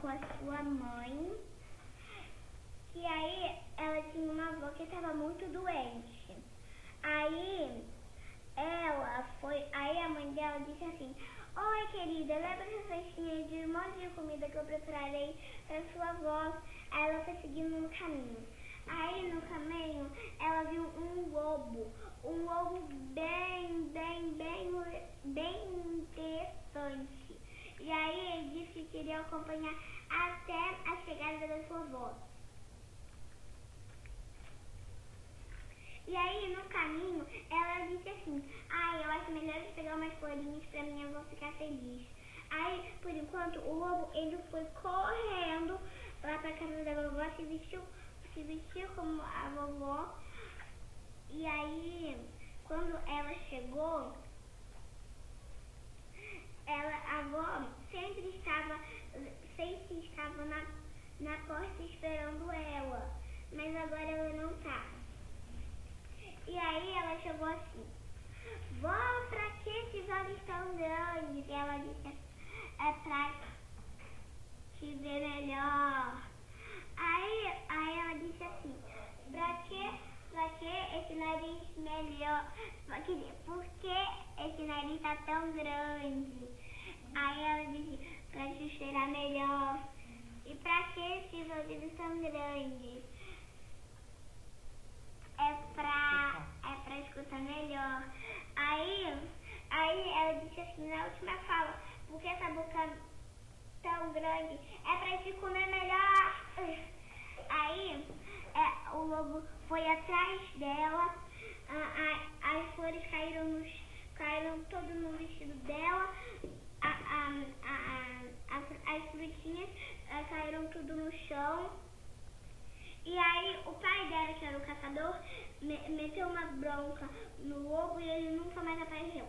com a sua mãe. E aí ela tinha uma avó que estava muito doente. Aí ela foi. Aí a mãe dela disse assim: Oi, querida, lembra essa festinha de um monte de comida que eu prepararei para sua avó? Aí ela foi seguindo no caminho. Aí no caminho ela viu um lobo, um lobo bem E aí ele disse que queria acompanhar até a chegada da sua avó. E aí, no caminho, ela disse assim, ai, eu acho melhor eu pegar umas florinhas pra minha avó ficar feliz. Aí, por enquanto, o lobo, ele foi correndo lá pra casa da vovó, se vestiu, se vestiu como a vovó. E aí, quando ela chegou, ela, a avó sempre estava, sempre estava na, na porta esperando ela. Mas agora ela não tá. E aí ela chegou assim, vó, pra que esses olhos tão grandes? E ela disse, é pra te ver melhor. Aí, aí ela disse assim, pra que, pra que esse nariz melhor? Por que esse nariz tá tão grande? Aí ela disse, pra te cheirar melhor. E pra que esses ouvidos tão grandes? É pra escuta melhor. Aí, aí ela disse assim na última fala, porque essa boca tão grande é pra te comer melhor. Aí é, o lobo foi atrás dela, a, a, as flores caíram, nos, caíram todo no vestido dela, a, as frutinhas eh, caíram tudo no chão. E aí o pai dela, que era o caçador, meteu uma bronca no lobo e ele nunca mais apareceu.